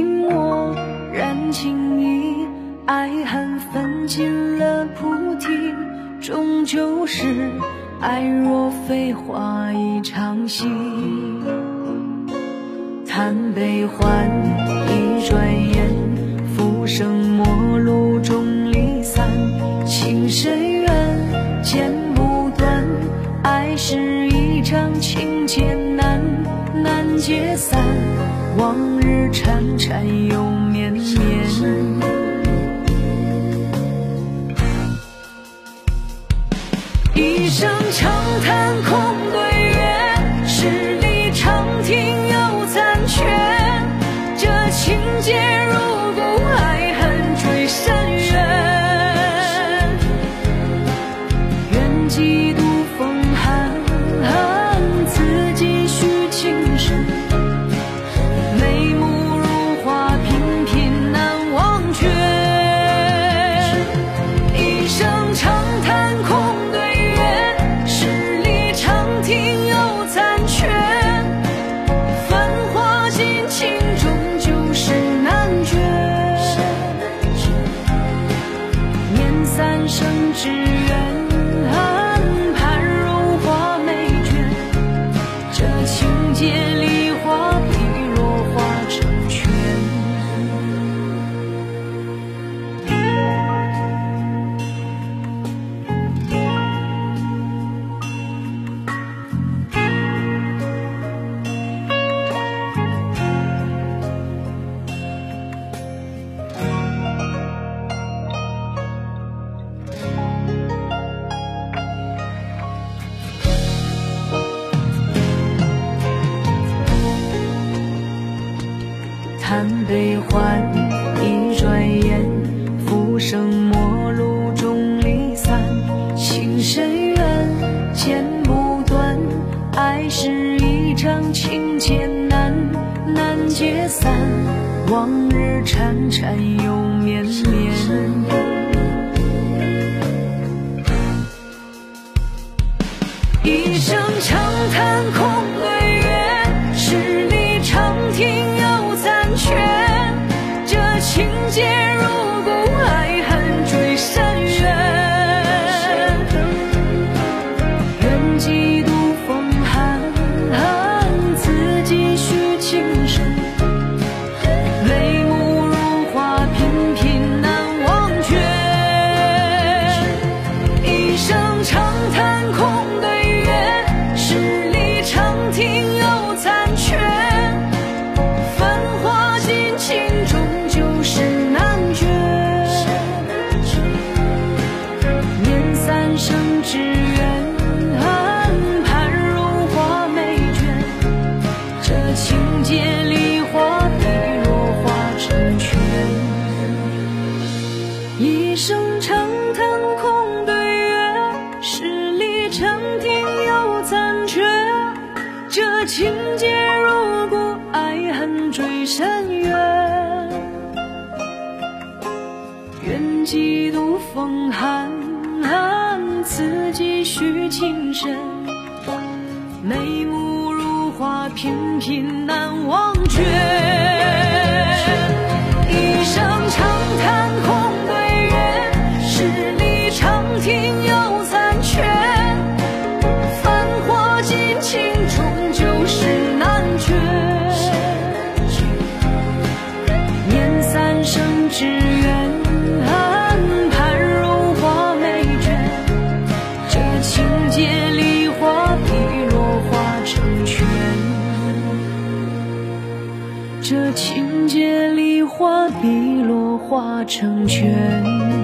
寂寞染情意，爱恨分尽了菩提，终究是爱若非花一场戏。叹悲欢一转眼，浮生陌路中离散，情深缘剪不断，爱是一场情劫。缠缠又绵绵。一声长叹空之叹悲欢，一转眼，浮生陌路中离散。情深缘，剪不断，爱是一场情劫难，难解散。往日缠缠又生之缘，盼如画眉卷。这情节梨花碧落化成全。一声长叹空对月，十里长亭又残缺。这情节如故，爱恨最深渊。愿几度风寒，许情深。眉目如画，频频难忘却。一声长叹空对月，十里长亭又残缺。繁华尽起，这情节梨花笔落化成全。